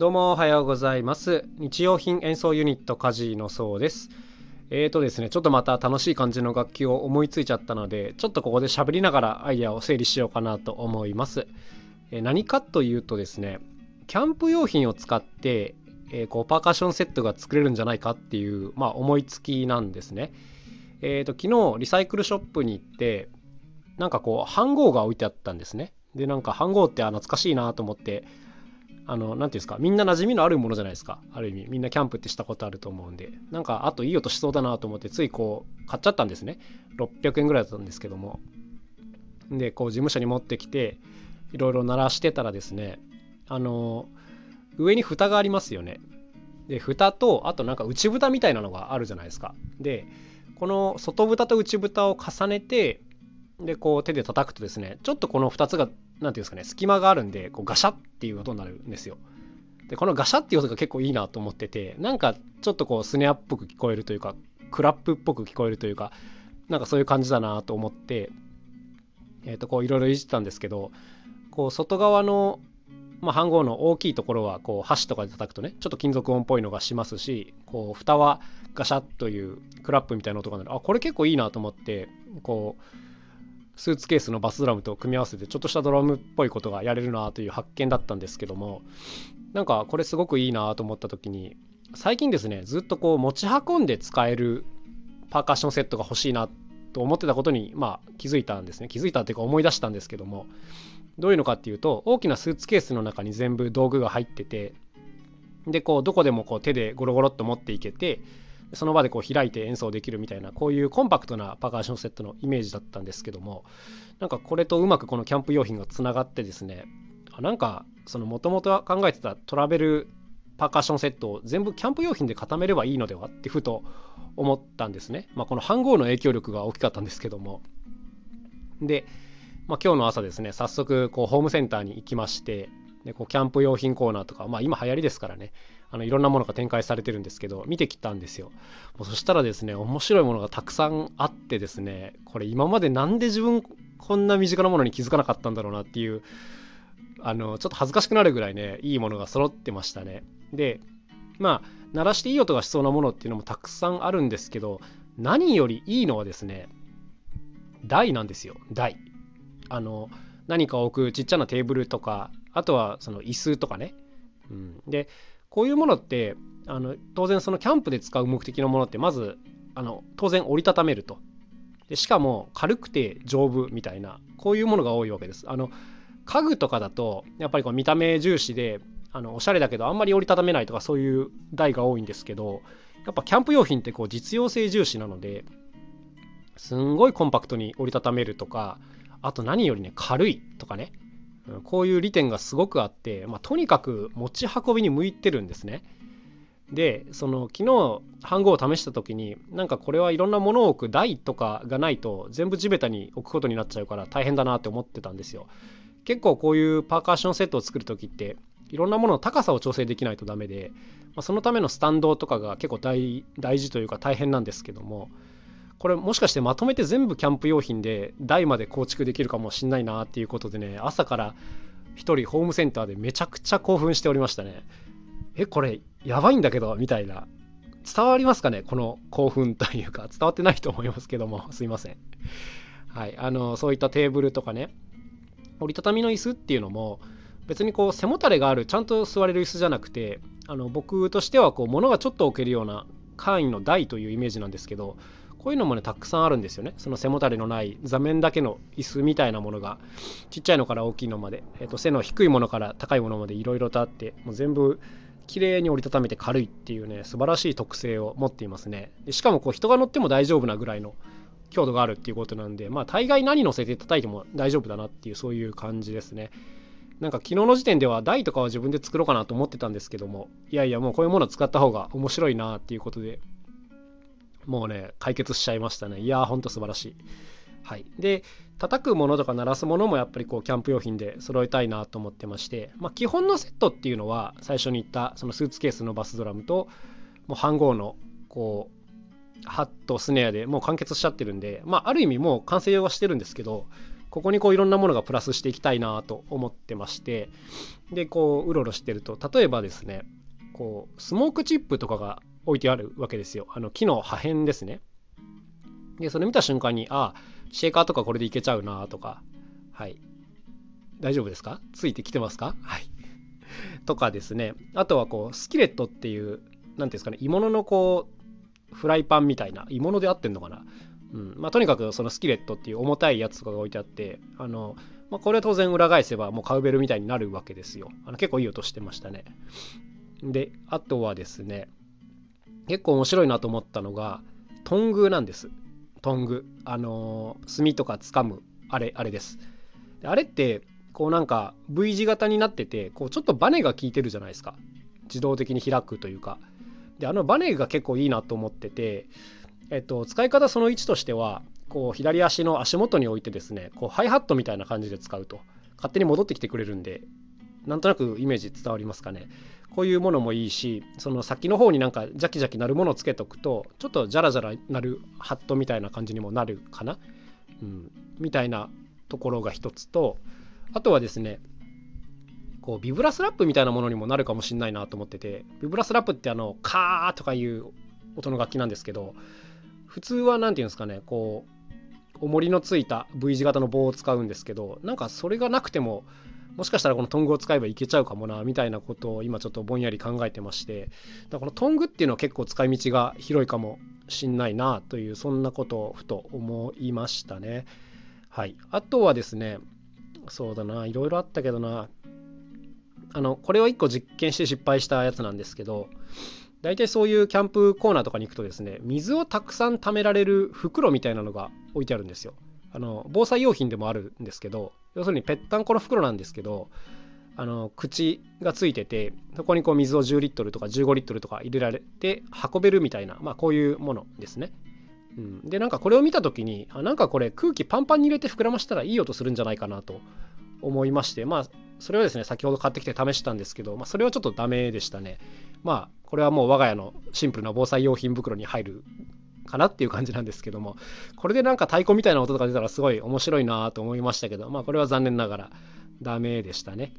どうもおはようございます。日用品演奏ユニットカジのそうです。えーとですねちょっとまた楽しい感じの楽器を思いついちゃったのでちょっとここで喋りながらアイデアを整理しようかなと思います、え、何かというとですねキャンプ用品を使って、えー、こうパーカッションセットが作れるんじゃないかっていう、まあ、思いつきなんですね。えーと昨日リサイクルショップに行ってなんかこう飯盒が置いてあったんですね。でなんか飯盒って懐かしいなと思ってあの、なんていうんですか、みんな馴染みのあるものじゃないですか。ある意味。みんなキャンプってしたことあると思うんで。なんか、あといい音しそうだなと思って、ついこう、買っちゃったんですね。600円ぐらいだったんですけども。で、こう、事務所に持ってきて、いろいろ鳴らしてたらですね、あの、上に蓋がありますよね。で、蓋と、あとなんか内蓋みたいなのがあるじゃないですか。で、この外蓋と内蓋を重ねて、で、こう手で叩くとですね、ちょっとこの2つが何ていうんですかね、隙間があるんで、こうガシャっていう音になるんですよ。で、このガシャっていう音が結構いいなと思ってて、なんかちょっとこうスネアっぽく聞こえるというか、クラップっぽく聞こえるというか、なんかそういう感じだなと思って、えっ、ー、と、こういろいろいじってたんですけど、こう外側の、まあ、飯盒の大きいところはこう箸とかで叩くとねちょっと金属音っぽいのがしますしこう蓋はガシャッというクラップみたいな音が鳴るあこれ結構いいなと思ってこうスーツケースのバスドラムと組み合わせてちょっとしたドラムっぽいことがやれるなという発見だったんですけどもなんかこれすごくいいなと思った時に最近ですねずっとこう持ち運んで使えるパーカッションセットが欲しいなと思ってたことにまあ気づいたんですね。気づいたっていうか思い出したんですけどもどういうのかっていうと大きなスーツケースの中に全部道具が入っててでこうどこでもこう手でゴロゴロっと持っていけてその場でこう開いて演奏できるみたいなこういうコンパクトなパーカッションセットのイメージだったんですけどもなんかこれとうまくこのキャンプ用品がつながってですねなんかそのもともと考えてたトラベルパーカッションセットを全部キャンプ用品で固めればいいのではってふと思ったんですね。まあ、この飯盒の影響力が大きかったんですけども。で、まあ、今日の朝ですね、早速こうホームセンターに行きまして、でこうキャンプ用品コーナーとか、まあ、今流行りですからね、あのいろんなものが展開されてるんですけど見てきたんですよ。もうそしたらですね面白いものがたくさんあってですねこれ今までなんで自分こんな身近なものに気づかなかったんだろうなっていうあのちょっと恥ずかしくなるぐらいねいいものが揃ってましたね。でまあ鳴らしていい音がしそうなものっていうのもたくさんあるんですけど何よりいいのはですね台なんですよ。台。あの何か置くちっちゃなテーブルとかあとはその椅子とかね、うん、でこういうものってあの当然そのキャンプで使う目的のものってまずあの当然折りたためると。でしかも軽くて丈夫みたいなこういうものが多いわけです。あの家具とかだとやっぱりこう見た目重視であのおしゃれだけどあんまり折りたためないとかそういう台が多いんですけどやっぱキャンプ用品ってこう実用性重視なのですんごいコンパクトに折りたためるとかあと何よりね軽いとかね。こういう利点がすごくあって、まあ、とにかく持ち運びに向いてるんですね。でその昨日飯盒を試した時になんかこれはいろんなものを置く台とかがないと全部地べたに置くことになっちゃうから大変だなって思ってたんですよ。結構こういうパーカッションセットを作る時っていろんなものの高さを調整できないとダメで、まあ、そのためのスタンドとかが結構大事というか大変なんですけどもこれもしかしてまとめて全部キャンプ用品で台まで構築できるかもしんないなっていうことでね朝から一人ホームセンターでめちゃくちゃ興奮しておりましたね。えこれやばいんだけどみたいな。伝わりますかね？この興奮というか。伝わってないと思いますけども。すいません。はい。あのそういったテーブルとかね。折りたたみの椅子っていうのも別にこう背もたれがあるちゃんと座れる椅子じゃなくてあの僕としてはこう物がちょっと置けるような簡易の台というイメージなんですけどこういうのもねたくさんあるんですよね。その背もたれのない座面だけの椅子みたいなものがちっちゃいのから大きいのまで、えー、と背の低いものから高いものまでいろいろとあってもう全部綺麗に折りたためて軽いっていうね素晴らしい特性を持っていますね。でしかもこう人が乗っても大丈夫なぐらいの強度があるっていうことなんでまあ大概何乗せて叩いても大丈夫だなっていうそういう感じですね。なんか昨日の時点では台とかは自分で作ろうかなと思ってたんですけどもいやいやもうこういうものを使った方が面白いなっていうことでもうね、解決しちゃいましたね。いやー、ほんと素晴らしい。はい。で、叩くものとか鳴らすものもやっぱりこう、キャンプ用品で揃えたいなと思ってまして、まあ、基本のセットっていうのは、最初に言った、そのスーツケースのバスドラムと、もう飯盒の、こう、ハット、スネアでもう完結しちゃってるんで、まあ、ある意味もう完成はしてるんですけど、ここにこういろんなものがプラスしていきたいなと思ってましてでこううろうろしてると例えばですねこうスモークチップとかが置いてあるわけですよ。あの木の破片ですね。でそれ見た瞬間にああシェーカーとかこれでいけちゃうなとか。はい。大丈夫ですか？ついてきてますか？はい。とかですね。あとはこうスキレットっていう何ていうんですかね鋳物のこうフライパンみたいな鋳物で合ってんのかな？うん。まあ、とにかくそのスキレットっていう重たいやつとかが置いてあってあの、まあ、これは当然裏返せばもうカウベルみたいになるわけですよ。あの結構いい音してましたね。であとはですね結構面白いなと思ったのがトングなんです。トング。あの炭とか掴む。あれあれです。であれってこうなんか V 字型になっててこうちょっとバネが効いてるじゃないですか。自動的に開くというか。であのバネが結構いいなと思っててえっと、使い方その1としてはこう左足の足元に置いてですねこうハイハットみたいな感じで使うと勝手に戻ってきてくれるんでなんとなくイメージ伝わりますかね。こういうものもいいしその先の方になんかジャキジャキなるものをつけとくとちょっとジャラジャラなるハットみたいな感じにもなるかな、うん、みたいなところが一つとあとはですねこうビブラスラップみたいなものにもなるかもしれないなと思っててビブラスラップってあのカーとかいう音の楽器なんですけど普通は何て言うんですかねこう重りのついた V 字型の棒を使うんですけどなんかそれがなくてももしかしたらこのトングを使えばいけちゃうかもなみたいなことを今ちょっとぼんやり考えてまして。だからこのトングっていうのは結構使い道が広いかもしんないなというそんなことをふと思いましたね。はい。あとはですねそうだないろいろあったけどな。あのこれを1個実験して失敗したやつなんですけど大体そういうキャンプコーナーとかに行くとですね水をたくさん貯められる袋みたいなのが置いてあるんですよ。あの防災用品でもあるんですけど要するにぺったんこの袋なんですけどあの口がついててそこにこう水を10リットルとか15リットルとか入れられて運べるみたいな、まあ、こういうものですね。うん、でなんかこれを見た時にあなんかこれ空気パンパンに入れて膨らましたらいい音するんじゃないかなと思いましてまあそれをですね先ほど買ってきて試したんですけど、まあ、それはちょっとダメでしたね。まあこれはもう我が家のシンプルな防災用品袋に入るかなっていう感じなんですけどもこれでなんか太鼓みたいな音とか出たらすごい面白いなと思いましたけどまあこれは残念ながらダメでしたね。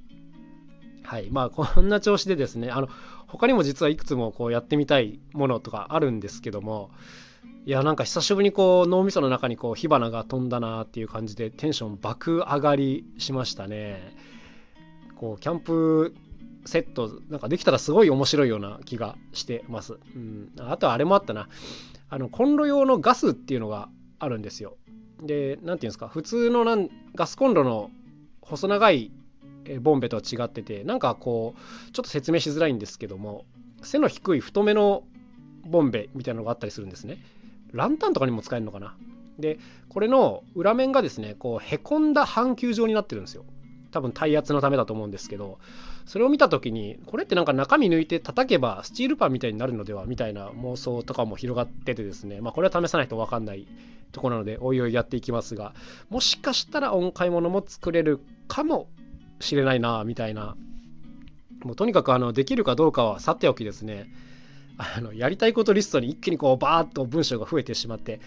はい。まあこんな調子でですねあの他にも実はいくつもこうやってみたいものとかあるんですけどもいやなんか久しぶりにこう脳みその中にこう火花が飛んだなっていう感じでテンション爆上がりしましたね。こうキャンプセットなんかできたらすごい面白いような気がしてます。うん、あとはあれもあったなあのコンロ用のガスっていうのがあるんですよ。で何て言うんですか？普通のなんガスコンロの細長いボンベとは違っててなんかこうちょっと説明しづらいんですけども背の低い太めのボンベみたいなのがあったりするんですね。ランタンとかにも使えるのかな？でこれの裏面がですねこうへこんだ半球状になってるんですよ。多分耐圧のためだと思うんですけどそれを見た時にこれってなんか中身抜いて叩けばスチールパンみたいになるのではみたいな妄想とかも広がっててですね。まあこれは試さないと分かんないところなのでおいおいやっていきますが。もしかしたら音階物も作れるかもしれないなみたいな。もうとにかくあのできるかどうかはさておきですね。あのやりたいことリストに一気にこうバーッと文章が増えてしまって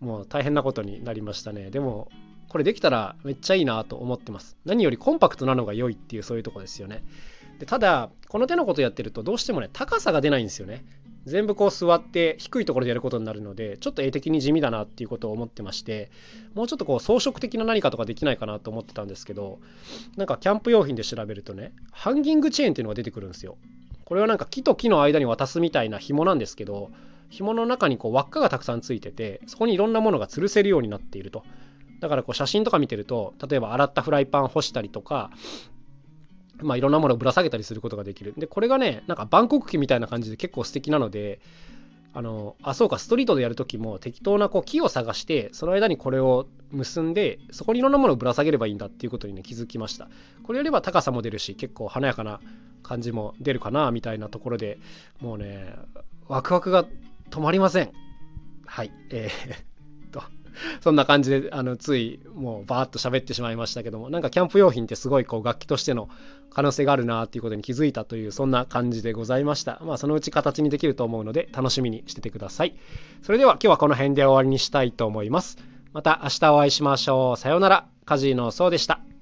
もう大変なことになりましたね。でもこれできたらめっちゃいいなと思ってます。何よりコンパクトなのが良いっていうそういうとこですよね。でただ、この手のことやってるとどうしてもね、高さが出ないんですよね。全部こう座って低いところでやることになるので、ちょっと絵的に地味だなっていうことを思ってまして、もうちょっとこう装飾的な何かとかできないかなと思ってたんですけど、なんかキャンプ用品で調べるとね、ハンギングチェーンっていうのが出てくるんですよ。これはなんか木と木の間に渡すみたいな紐なんですけど、紐の中にこう輪っかがたくさんついてて、そこにいろんなものが吊るせるようになっていると。だからこう写真とか見てると例えば洗ったフライパン干したりとかまあいろんなものをぶら下げたりすることができる。でこれがねなんか万国旗みたいな感じで結構素敵なのであのあそうかストリートでやるときも適当なこう木を探してその間にこれを結んでそこにいろんなものをぶら下げればいいんだっていうことにね気づきました。これよりは高さも出るし結構華やかな感じも出るかなみたいなところでもうねワクワクが止まりません。はい。えー、そんな感じであのついもうバーッと喋ってしまいましたけどもなんかキャンプ用品ってすごいこう楽器としての可能性があるなっていうことに気づいたというそんな感じでございました。まあそのうち形にできると思うので楽しみにしててください。それでは今日はこの辺で終わりにしたいと思います。また明日お会いしましょう。さようなら。カジノそうでした。